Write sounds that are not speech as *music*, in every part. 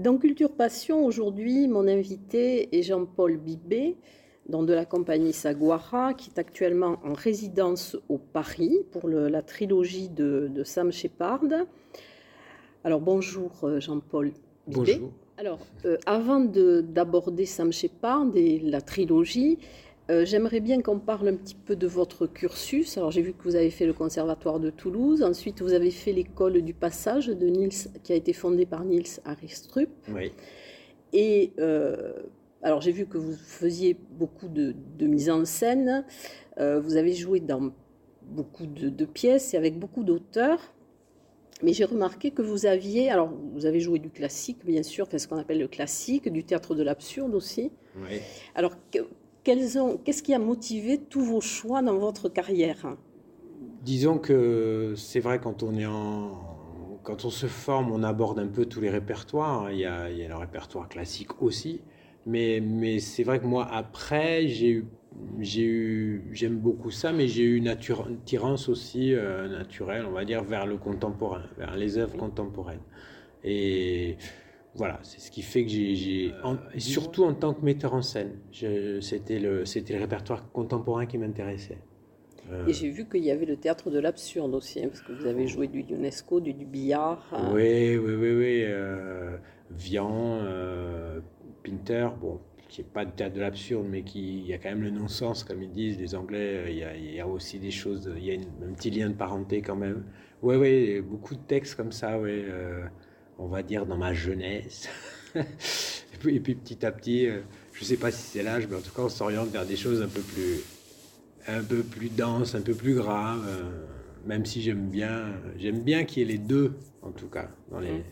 Dans Culture Passion, aujourd'hui, mon invité est Jean-Paul Bibé, dans de la compagnie Saguara, qui est actuellement en résidence au Paris pour la trilogie de, Sam Shepard. Alors bonjour euh, Jean-Paul Bibé. Bonjour. Alors, euh, avant d'aborder Sam Shepard et la trilogie, euh, j'aimerais bien qu'on parle un petit peu de votre cursus. Alors j'ai vu que vous avez fait le conservatoire de Toulouse, ensuite vous avez fait l'école du passage de Niels, qui a été fondée par Niels Aristrup. Oui. Et euh, alors j'ai vu que vous faisiez beaucoup de, mise en scène, euh, vous avez joué dans beaucoup de, pièces et avec beaucoup d'auteurs. Mais j'ai remarqué que vous aviez, alors vous avez joué du classique, bien sûr, ce qu'on appelle le classique, du théâtre de l'absurde aussi. Oui. Alors, Qu'est-ce qui a motivé tous vos choix dans votre carrière? Disons que c'est vrai quand on est en quand on se forme, on aborde un peu tous les répertoires. Il y a, il y a le répertoire classique aussi, mais, mais c'est vrai que moi après j'ai eu j'ai eu j'aime beaucoup ça, mais j'ai eu une attirance aussi euh, naturelle, on va dire, vers le contemporain, vers les œuvres contemporaines. Et voilà, c'est ce qui fait que j'ai. Euh, surtout en tant que metteur en scène, c'était le, le répertoire contemporain qui m'intéressait. Euh, Et j'ai vu qu'il y avait le théâtre de l'absurde aussi, hein, parce que vous avez joué du UNESCO, du, du billard. Hein. Oui, oui, oui, oui. Euh, Vian, Pinter, bon, qui n'est pas de théâtre de l'absurde, mais qui il y a quand même le non-sens, comme ils disent les Anglais. Il y a, il y a aussi des choses, il y a un petit lien de parenté quand même. Oui, oui, beaucoup de textes comme ça, oui on va dire, dans ma jeunesse. *laughs* et, puis, petit à petit, euh, je ne sais pas si c'est l'âge, mais en tout cas, on s'oriente vers des choses un peu plus, un peu plus denses, un peu plus graves. Euh, même si j'aime bien, j'aime bien qu'il y ait les deux, en tout cas, dans, les,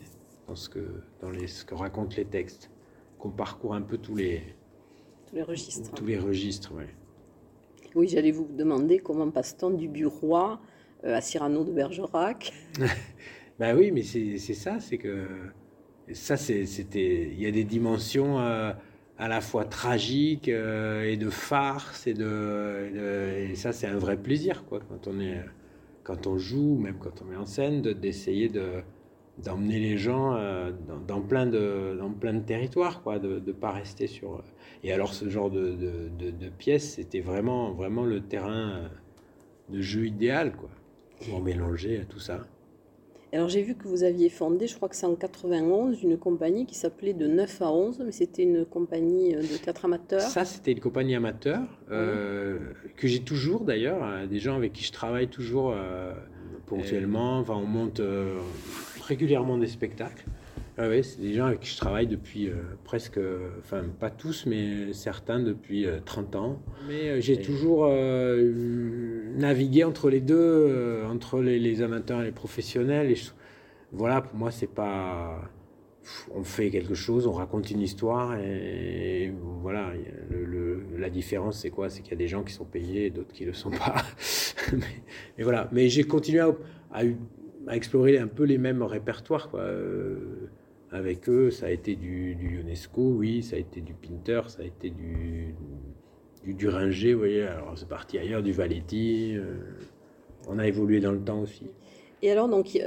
dans, ce, que, dans les, ce que racontent les textes, qu'on parcourt un peu tous les, tous les registres. Tous les registres, oui. Oui, j'allais vous demander comment passe-t-on du bureau à Cyrano de Bergerac *laughs* Ben oui, mais c'est ça, c'est que ça, c'était, il y a des dimensions euh, à la fois tragiques euh, et de farce et de, et ça, c'est un vrai plaisir, quoi, quand on est, quand on joue, même quand on met en scène, d'essayer de, d'emmener les gens euh, dans, plein de, dans plein de territoires, quoi, de ne pas rester sur. Et alors, ce genre de, de, pièces, c'était vraiment, vraiment le terrain de jeu idéal, quoi, pour mélanger tout ça. Alors j'ai vu que vous aviez fondé, je crois que c'est en 91, une compagnie qui s'appelait de 9 à 11, mais c'était une compagnie euh, de théâtre amateur. Ça, c'était une compagnie amateur, euh, que j'ai toujours d'ailleurs, hein, des gens avec qui je travaille toujours euh, ponctuellement, enfin on monte régulièrement des spectacles. Ah oui, c'est des gens avec qui je travaille depuis presque, enfin pas tous, mais certains depuis 30 ans. Mais j'ai toujours naviguer entre les deux, euh, entre les, amateurs et les professionnels. Et voilà, pour moi, c'est pas. On fait quelque chose, on raconte une histoire, et, voilà. Le, la différence, c'est quoi? C'est qu'il y a des gens qui sont payés et d'autres qui ne le sont pas. *laughs* mais, voilà. Mais j'ai continué à, à, explorer un peu les mêmes répertoires, quoi. Avec eux, ça a été du, du, UNESCO, oui, ça a été du Pinter, ça a été du, du Duringer, vous voyez, alors c'est parti ailleurs, du Valetti. Euh, on a évolué dans le temps aussi. Et alors, donc, il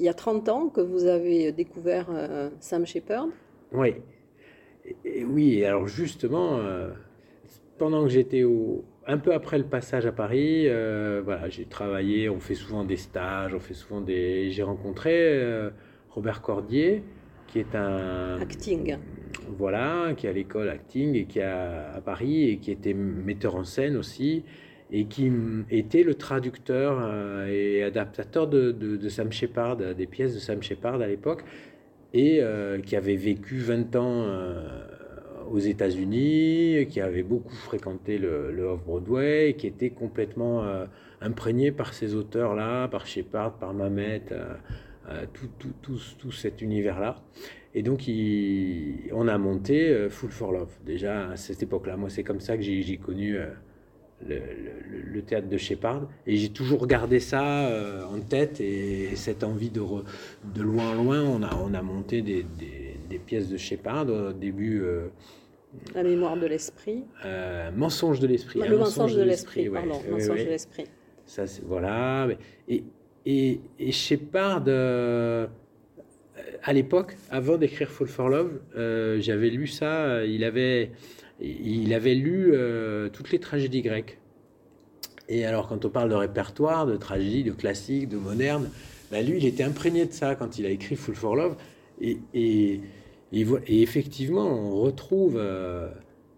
y a 30 ans que vous avez découvert euh, Sam Shepard? Oui. Et, oui, alors justement, euh, pendant que j'étais au, un peu après le passage à Paris, voilà, j'ai travaillé, on fait souvent des stages, on fait souvent des. J'ai rencontré Robert Cordier, qui est un. Acting. voilà, qui est à l'école acting et qui a à Paris et qui était metteur en scène aussi et qui était le traducteur euh, et adaptateur de, Sam Shepard, des pièces de Sam Shepard à l'époque, et euh, qui avait vécu 20 ans aux États-Unis, qui avait beaucoup fréquenté le, le Off-Broadway, qui était complètement imprégné par ces auteurs-là, par Shepard, par Mamet, tout, tout, tout, tout, cet univers-là. Et donc, on a monté euh, Full for Love, déjà à cette époque-là. Moi, c'est comme ça que j'ai connu euh, le, théâtre de Shepard. Et j'ai toujours gardé ça euh, en tête et cette envie de, de loin en loin. On a, on a monté des, pièces de Shepard au début. La mémoire de l'esprit. mensonge de l'esprit. Le mensonge, de l'esprit, pardon. mensonge de l'esprit. Ça, voilà. Et, et, et Shepard à l'époque, avant d'écrire Fall for Love, euh, j'avais lu ça. Il avait, il avait lu euh, toutes les tragédies grecques. Et alors, quand on parle de répertoire, de tragédie, de classique, de moderne, bah, lui, il était imprégné de ça quand il a écrit Full for Love. Et, effectivement, on retrouve euh,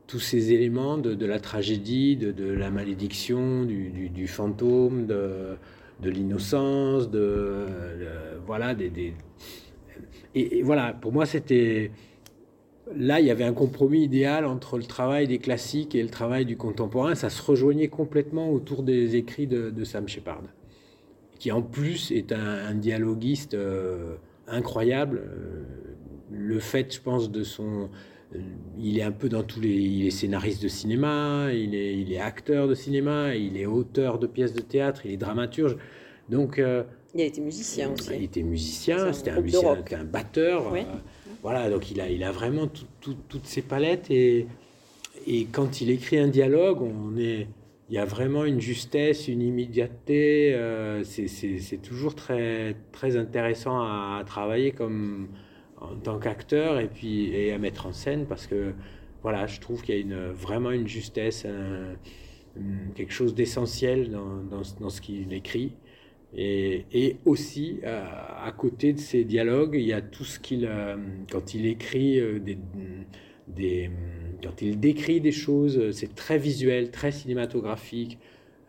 tous ces éléments de, la tragédie, de, la malédiction, du, fantôme, de, l'innocence, de, voilà, des et, voilà, pour moi, c'était. Là, il y avait un compromis idéal entre le travail des classiques et le travail du contemporain. Ça se rejoignait complètement autour des écrits de, Sam Shepard, qui en plus est un, dialoguiste euh, incroyable. Euh, le fait, je pense, de son. Euh, il est un peu dans tous les. Il est scénariste de cinéma, il est, il est acteur de cinéma, il est auteur de pièces de théâtre, il est dramaturge. Donc. Il a été musicien aussi. Il était musicien, c'était un musicien, un batteur. Euh, voilà, donc il a, il a vraiment toutes ces palettes. Et, et quand il écrit un dialogue, on est, il y a vraiment une justesse, une immédiateté. Euh, c'est toujours très, très intéressant à, travailler comme en tant qu'acteur et puis et à mettre en scène parce que voilà, je trouve qu'il y a une, vraiment une justesse, quelque chose d'essentiel dans, dans, ce qu'il écrit. Et, aussi, à, côté de ces dialogues, il y a tout ce qu'il, euh, quand il écrit euh, des, des, quand il décrit des choses, c'est très visuel, très cinématographique.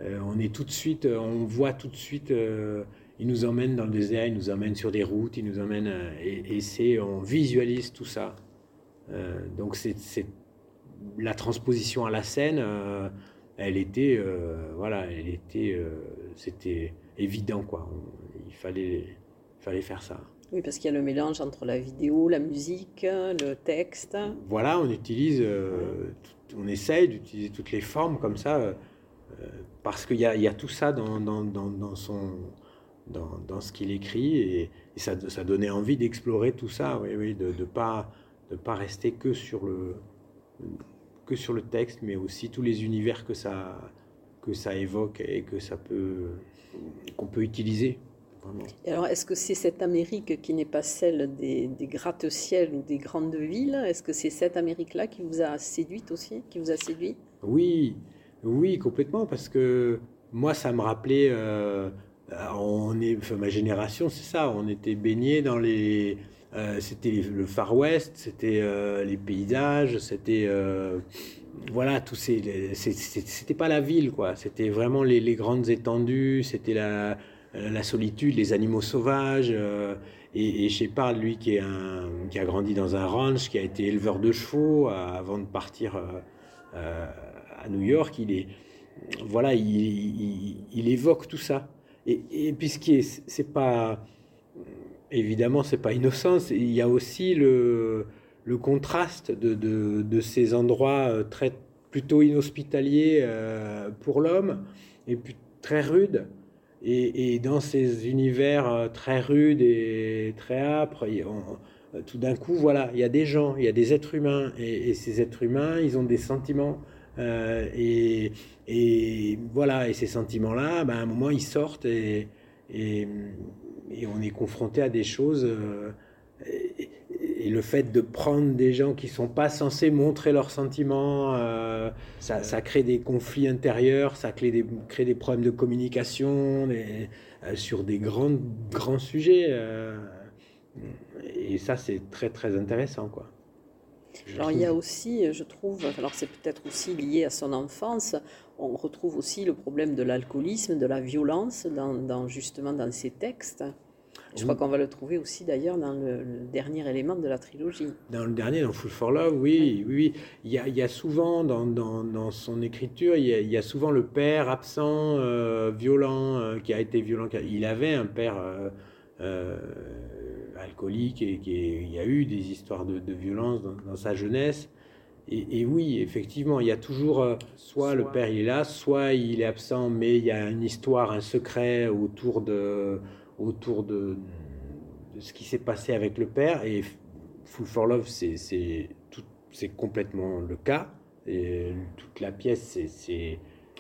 Euh, on est tout de suite, on voit tout de suite. Il nous emmène dans le désert, il nous emmène sur des routes, il nous emmène et, et c'est, on visualise tout ça. donc c'est, la transposition à la scène. elle était, voilà, elle était, c'était évident, quoi. il fallait, fallait faire ça. Oui, parce qu'il y a le mélange entre la vidéo, la musique, le texte. Voilà, on utilise, euh, on essaye d'utiliser toutes les formes comme ça, euh, parce qu'il y, y a, tout ça dans, dans, dans, son, dans, dans ce qu'il écrit, et, ça, ça, donnait envie d'explorer tout ça, oui, oui, de ne pas, de pas rester que sur, le, que sur le texte, mais aussi tous les univers que ça, que ça évoque et que ça peut qu'on peut utiliser. alors, est-ce que c'est cette Amérique qui n'est pas celle des, des gratte-ciel ou des grandes villes? Est-ce que c'est cette Amérique-là qui vous a séduite aussi, qui vous a séduit? Oui, oui, complètement, parce que moi, ça me rappelait, euh, on est, ma génération, c'est ça, on était baigné dans les, euh, c'était le Far West, c'était euh, les paysages, c'était voilà, tous ces, c'était pas la ville, quoi. C'était vraiment les, grandes étendues, c'était la, la, solitude, les animaux sauvages. Euh, et, et Shepard, lui, qui, est un, qui a grandi dans un ranch, qui a été éleveur de chevaux euh, avant de partir euh, à New York, il est, voilà, il, évoque tout ça. Et, puis ce qui est, c'est pas, évidemment, c'est pas innocent. Il y a aussi le contraste de, ces endroits euh, très, plutôt inhospitaliers euh, pour l'homme et très rudes. Et, dans ces univers euh, très rudes et très âpres, tout d'un coup, voilà, il y a des gens, il y a des êtres humains, et, ces êtres humains, ils ont des sentiments. Et, et, voilà, et ces sentiments-là, ben, à un moment, ils sortent et, et, on est confronté à des choses et le fait de prendre des gens qui sont pas censés montrer leurs sentiments, euh, ça, crée des conflits intérieurs, ça crée des, crée des problèmes de communication euh, sur des grands, grands sujets. Euh, et ça, c'est très, très intéressant. Quoi. Alors il y a aussi, je trouve, alors c'est peut-être aussi lié à son enfance, on retrouve aussi le problème de l'alcoolisme, de la violence dans, justement dans ces textes. Je crois qu'on va le trouver aussi d'ailleurs dans le, dernier élément de la trilogie. Dans le dernier, dans Full for Love, oui, oui, Il, y a, il y a souvent dans, dans, dans, son écriture, il y, a, souvent le père absent, euh, violent, euh, qui a été violent. Il avait un père euh, alcoolique et, il y a eu des histoires de, violence dans, sa jeunesse. Et, oui, effectivement, il y a toujours soit, le père il est là, soit il est absent, mais il y a une histoire, un secret autour de autour de, ce qui s'est passé avec le père. Et Full for Love, c'est complètement le cas. Et toute la pièce, c'est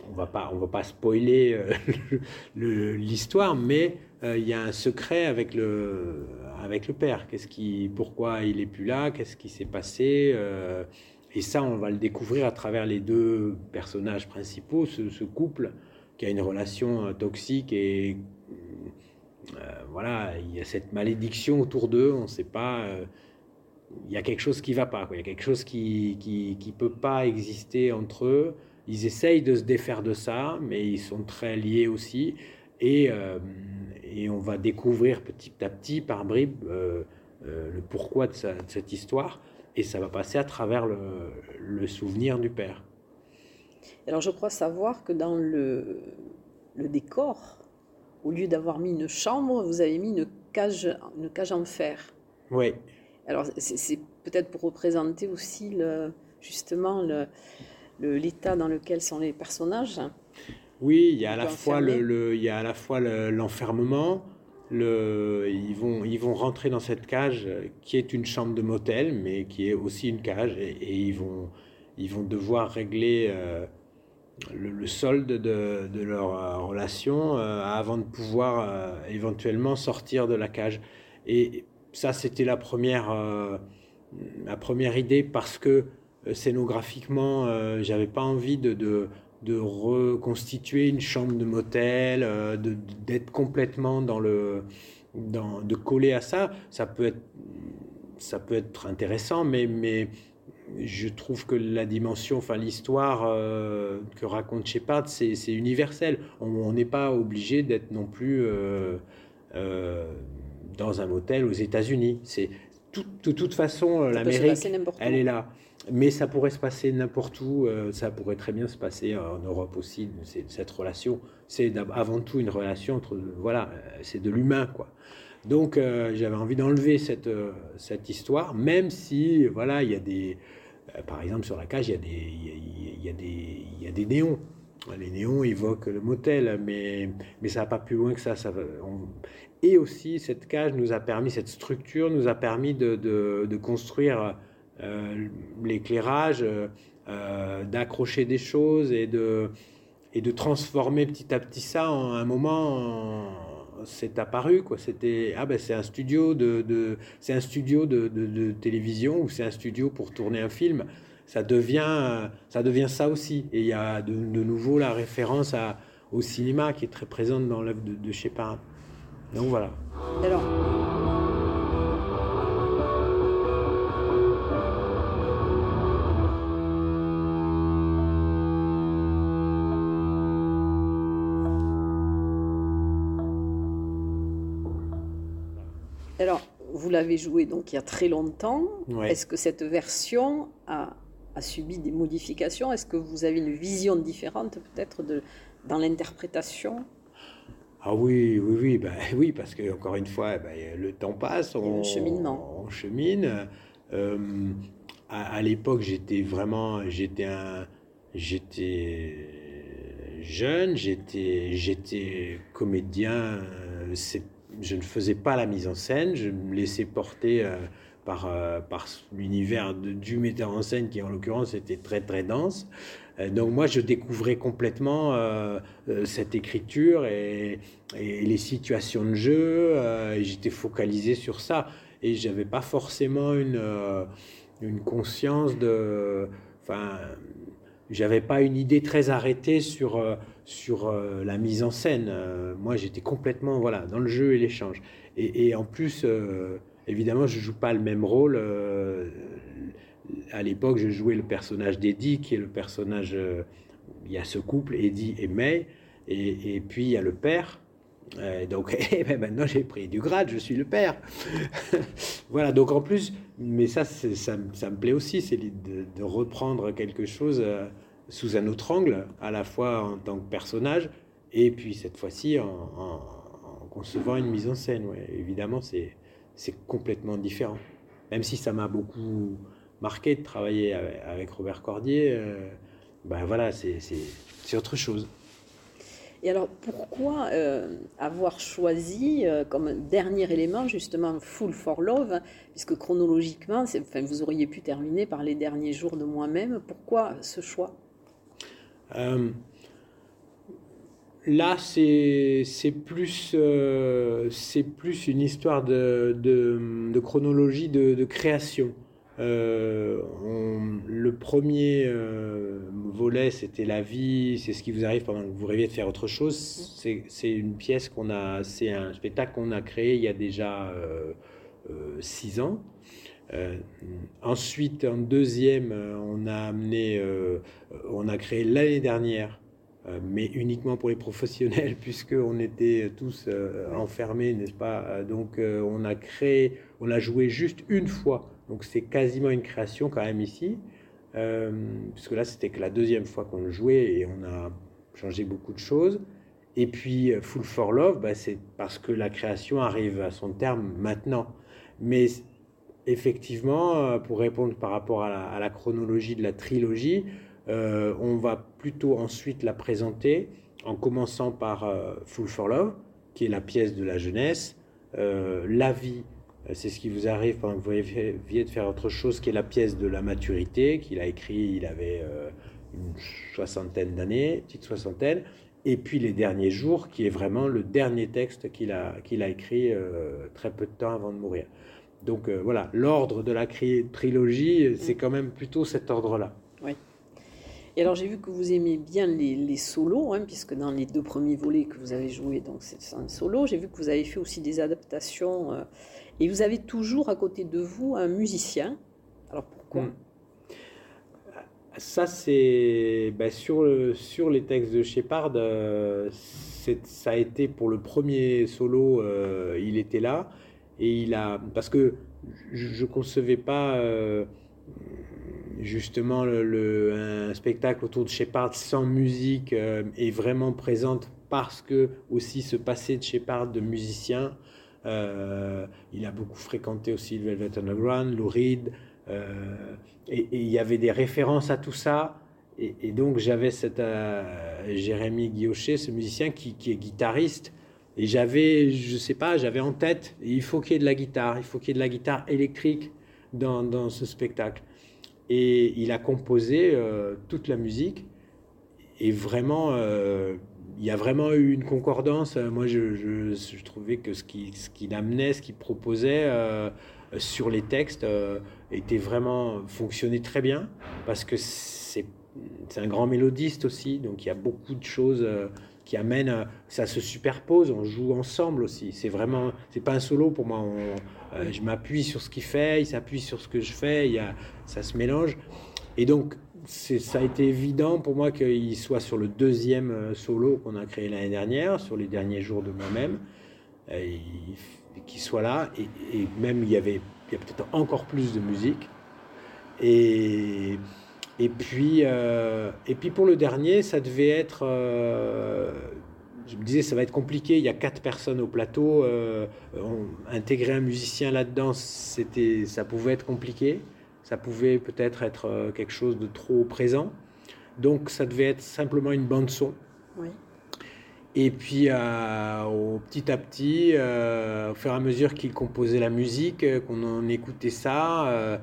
on va pas on va pas spoiler euh, *laughs* l'histoire, mais euh, il y a un secret avec le avec le père. Qu'est-ce qui, pourquoi il est plus là? Qu'est-ce qui s'est passé? Euh, Et ça, on va le découvrir à travers les deux personnages principaux, ce, couple qui a une relation toxique et euh, voilà, il y a cette malédiction autour d'eux, on ne sait pas. Euh, il y a quelque chose qui ne va pas, il y a quelque chose qui qui, peut pas exister entre eux. Ils essayent de se défaire de ça, mais ils sont très liés aussi. Et, euh, et on va découvrir petit à petit, par bribes, le pourquoi de, cette histoire. Et ça va passer à travers le, le, souvenir du père. Alors je crois savoir que dans le, le décor, au lieu d'avoir mis une chambre, vous avez mis une cage, une cage en fer. Oui. Alors, c'est peut-être pour représenter aussi le, justement l'état dans lequel sont les personnages. Oui, il y a à la fois le, il y a à la fois l'enfermement. Le, ils, vont, ils vont rentrer dans cette cage qui est une chambre de motel, mais qui est aussi une cage, et, ils, vont, ils vont devoir régler euh, le, solde de, leur euh, relation euh, avant de pouvoir éventuellement sortir de la cage. Et ça, c'était la première, la première idée parce que scénographiquement, j'avais pas envie de, de, de, reconstituer une chambre de motel, d'être complètement dans le, dans, de coller à ça. Ça peut être, ça peut être intéressant, mais, mais je trouve que la dimension, enfin l'histoire euh, que raconte Shepard, c'est universel. On n'est pas obligé d'être non plus euh, euh, dans un motel aux États-Unis. De toute façon l'Amérique, elle est là. Mais ça pourrait se passer n'importe où. ça pourrait très bien se passer en Europe aussi. Cette relation, c'est avant tout une relation entre voilà, c'est de l'humain quoi. Donc j'avais envie d'enlever cette, cette histoire, même si voilà, il y a des euh, par exemple, sur la cage, il y a des, il y a, des, il y a des néons. Les néons évoquent le motel, mais, mais ça va pas plus loin que ça. Et aussi, cette cage nous a permis, cette structure nous a permis de, de, construire euh, l'éclairage, euh, d'accrocher des choses et de, et de transformer petit à petit ça en un moment c'est apparu quoi c'était ah ben c'est un studio de, c'est un studio de, télévision ou c'est un studio pour tourner un film ça devient ça devient ça aussi. Et il y a de, nouveau la référence à, au cinéma qui est très présente dans l'œuvre de, de Shepard donc voilà. Alors. Alors, vous l'avez joué donc il y a très longtemps. Est-ce que cette version a, subi des modifications Est-ce que vous avez une vision différente peut-être dans l'interprétation? Ah oui, oui, oui, ben, *laughs* oui, parce que encore une fois, ben, le temps passe, on, on chemine. Euh, à, l'époque, j'étais vraiment, j'étais un, j'étais jeune, j'étais, j'étais comédien. Euh, je ne faisais pas la mise en scène, je me laissais porter euh, par, euh, par l'univers du metteur en scène qui en l'occurrence était très très dense. Euh, donc moi je découvrais complètement cette écriture et, les situations de jeu, j'étais focalisé sur ça et j'avais pas forcément une, une conscience de... Enfin, j'avais pas une idée très arrêtée sur sur euh, la mise en scène. Euh, moi, j'étais complètement voilà dans le jeu et l'échange. Et, en plus, euh, évidemment, je joue pas le même rôle. à l'époque, je jouais le personnage d'Eddie, qui est le personnage. il y a ce couple, Eddie et May, et, puis il y a le père. donc *laughs* eh ben, maintenant j'ai pris du grade, je suis le père. *laughs* voilà, donc en plus, mais ça, ça, me plaît aussi, c'est de, reprendre quelque chose sous un autre angle, à la fois en tant que personnage, et puis cette fois-ci en, concevant une mise en scène. Évidemment, c'est complètement différent. Même si ça m'a beaucoup marqué de travailler avec, Robert Cordier, euh, ben voilà, c'est autre chose. Et alors, pourquoi euh, avoir choisi euh, comme dernier élément justement Full for Love, puisque chronologiquement, enfin, vous auriez pu terminer par les derniers jours de moi-même. Pourquoi ce choix? Euh, là, c'est plus, euh, plus une histoire de, de, chronologie de, création. Euh, le premier volet, c'était la vie, c'est ce qui vous arrive pendant que vous rêviez de faire autre chose. C'est une pièce qu'on a, c'est un spectacle qu'on a créé il y a déjà six ans. Euh, ensuite, en deuxième, euh, on a amené, euh, on a créé l'année dernière, mais uniquement pour les *laughs* professionnels, puisqu'on était tous enfermés, n'est-ce pas? Donc, on a créé, on a joué juste une fois. Donc, c'est quasiment une création quand même ici, puisque là, c'était que la deuxième fois qu'on le jouait et on a changé beaucoup de choses. Et puis, Full for Love, bah, c'est parce que la création arrive à son terme maintenant. Mais effectivement, euh, pour répondre par rapport à la, chronologie de la trilogie, euh, on va plutôt ensuite la présenter en commençant par euh, Full for Love, qui est la pièce de la jeunesse, La vie, c'est ce qui vous arrive pendant que vous rêviez de faire autre chose, qui est la pièce de la maturité, qu'il a écrit, il avait une soixantaine d'années, petite soixantaine, et puis Les Derniers Jours, qui est vraiment le dernier texte qu'il a, qu'il a écrit très peu de temps avant de mourir. Donc euh, voilà, l'ordre de la trilogie, c'est quand même plutôt cet ordre-là. Oui. Et alors j'ai vu que vous aimez bien les, solos, hein, puisque dans les deux premiers volets que vous avez joués, donc c'est un solo. J'ai vu que vous avez fait aussi des adaptations, euh, et vous avez toujours à côté de vous un musicien. Alors pourquoi? Hmm. Ça c'est ben, sur, sur les textes de Shepard, euh, ça a été pour le premier solo, il était là. Et il a, parce que je ne concevais pas euh, justement le, un spectacle autour de Shepard sans musique euh, est vraiment présente parce que aussi ce passé de Shepard de musicien, euh, il a beaucoup fréquenté aussi le Velvet Underground, Lou Reed, et, il y avait des références à tout ça. Et, donc j'avais cette Jérémy Guillochet, ce musicien qui, est guitariste, et j'avais, je sais pas, j'avais en tête, il faut qu'il y ait de la guitare, il faut qu'il y ait de la guitare électrique dans ce spectacle. Et il a composé euh, toute la musique. Et vraiment, euh, il y a vraiment eu une concordance. Moi, je, trouvais que ce qu'il ce qu'il amenait, ce qu'il proposait euh, sur les textes était vraiment fonctionnait très bien parce que c'est un grand mélodiste aussi. Donc, il y a beaucoup de choses qui amène, ça se superpose, on joue ensemble aussi. C'est vraiment, c'est pas un solo pour moi. Euh, je m'appuie sur ce qu'il fait, il s'appuie sur ce que je fais, il y a, ça se mélange. Et donc, ça a été évident pour moi qu'il soit sur le deuxième euh, solo qu'on a créé l'année dernière, sur les derniers jours de moi-même, qu'il soit là. Et, et, même, il y avait il y a peut-être encore plus de musique. Et et puis, euh, et puis pour le dernier, ça devait être. Euh, je me disais, ça va être compliqué. Il y a quatre personnes au plateau. Euh, intégrer un musicien là-dedans, c'était, ça pouvait être compliqué. Ça pouvait peut-être être quelque chose de trop présent. Donc, ça devait être simplement une bande son. Oui. Et puis, au petit à petit, au fur et à mesure qu'il composait la musique, qu'on en écoutait ça euh,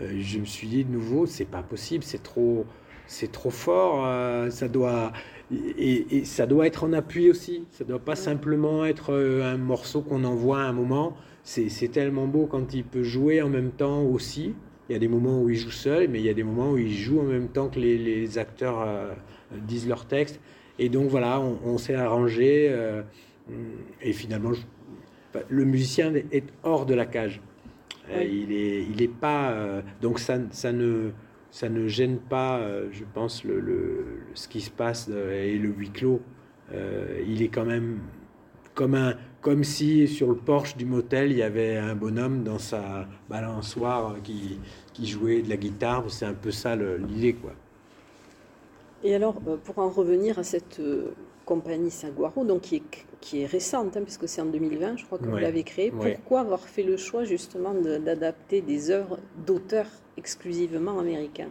je me suis dit de nouveau, c'est pas possible, c'est trop, c'est trop fort, euh, ça doit et, ça doit être en appui aussi. Ça doit pas simplement être euh, un morceau qu'on envoie à un moment. C'est tellement beau quand il peut jouer en même temps aussi. Il y a des moments où il joue seul, mais il y a des moments où il joue en même temps que les, acteurs disent leur texte. Et donc voilà, on, s'est arrangé. et finalement, le musicien est hors de la cage. Il est, il est pas. donc ça, ça ne ça ne gêne pas, je pense, le, le, ce qui se passe et le huis clos. il est quand même comme, un, comme si sur le porche du motel, il y avait un bonhomme dans sa balançoire qui, qui jouait de la guitare. C'est un peu ça l'idée, quoi. Et alors, euh, pour en revenir à cette euh, compagnie Saguaro, donc qui est, qui est récente, hein, puisque c'est en 2020, je crois que vous l'avez créée, pourquoi avoir fait le choix justement d'adapter des œuvres d'auteurs exclusivement américains?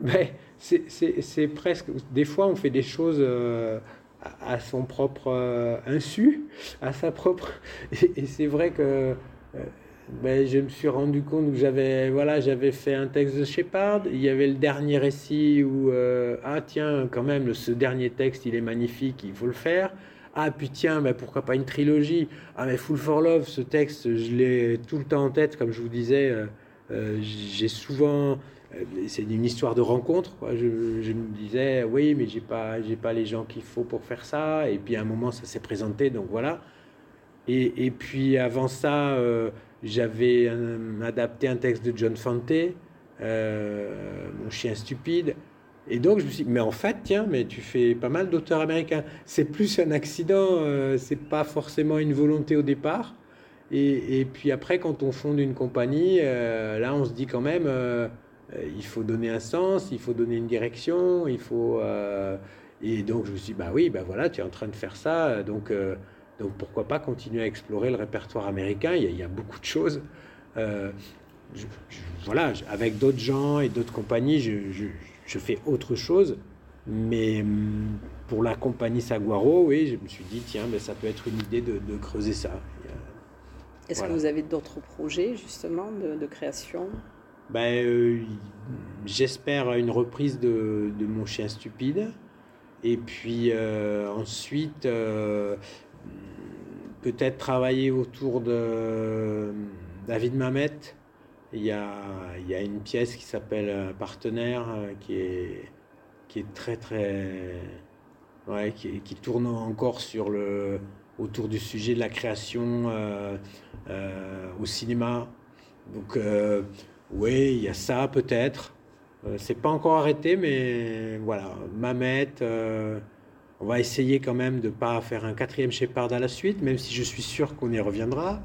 Ben, C'est presque. Des fois, on fait des choses. Euh, à son propre euh, insu, à sa propre. *laughs* Et, c'est vrai que ben, je me suis rendu compte que j'avais voilà, j'avais fait un texte de Shepard. Il y avait le dernier récit où euh, ah tiens quand même ce dernier texte il est magnifique, il faut le faire. Ah puis tiens, ben, pourquoi pas une trilogie? Ah mais Full for Love, ce texte je l'ai tout le temps en tête, comme je vous disais. j'ai souvent euh, c'est une histoire de rencontre. Quoi. Je, me disais, oui, mais j'ai pas, j'ai pas les gens qu'il faut pour faire ça. Et puis à un moment, ça s'est présenté, donc voilà. Et, et puis avant ça, euh, j'avais adapté un texte de John Fante, euh, Mon chien stupide. Et donc je me suis dit, mais en fait, tiens, mais tu fais pas mal d'auteurs américains. C'est plus un accident, c'est pas forcément une volonté au départ. Et, puis après, quand on fonde une compagnie, là, on se dit quand même euh, il faut donner un sens, il faut donner une direction, il faut. Euh, et donc je me suis dit, bah oui, bah voilà, tu es en train de faire ça, donc, euh, donc pourquoi pas continuer à explorer le répertoire américain il y, a, beaucoup de choses. voilà, avec d'autres gens et d'autres compagnies, je, fais autre chose. Mais hum, pour la compagnie Saguaro, oui, je me suis dit, tiens, mais ça peut être une idée de, creuser ça. Est-ce que vous avez d'autres projets, justement, de création? Ben, euh, j'espère une reprise de, de, Mon chien stupide. Et puis euh, ensuite, euh, peut-être travailler autour de David Mamet. Il y a, une pièce qui s'appelle Partenaire qui est, qui est très très. Qui, tourne encore sur le, autour du sujet de la création au cinéma. Donc oui, il y a ça peut-être. Euh, c'est pas encore arrêté, mais voilà, Mamet. Euh, on va essayer quand même de ne pas faire un quatrième Shepard à la suite, même si je suis sûr qu'on y reviendra.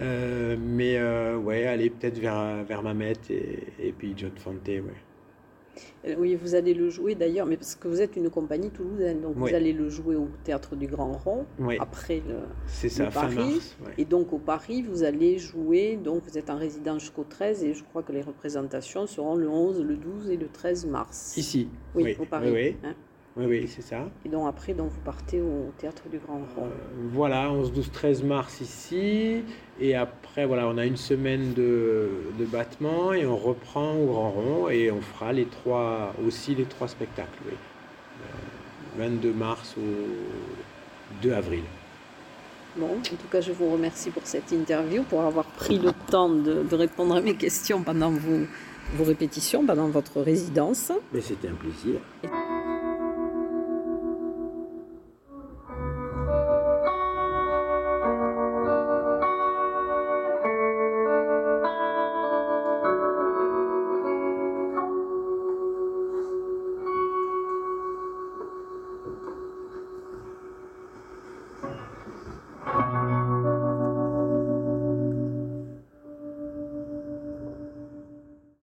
Euh, mais ouais, aller peut-être vers, vers Mamet et, et puis John Fante, ouais. Euh, oui, vous allez le jouer d'ailleurs, mais parce que vous êtes une compagnie toulousaine, donc vous allez le jouer au théâtre du Grand Rond après le, ça, Paris. Et donc au Paris, vous allez jouer, donc vous êtes en résidence jusqu'au 13 et je crois que les représentations seront le 11, le 12 et le 13 mars. Ici Oui, au Paris. Hein. Oui, oui, c'est ça. Et donc après, donc, vous partez au Théâtre du Grand Rond. Euh, voilà, 11, 12, 13 mars ici. Et après, voilà, on a une semaine de, de battement et on reprend au Grand Rond et on fera les trois, aussi les trois spectacles. Oui. 22 euh, mars au 2 avril. Bon, en tout cas, je vous remercie pour cette interview, pour avoir pris le temps de, de répondre à mes questions pendant vos, vos répétitions, pendant votre résidence. Mais c'était un plaisir.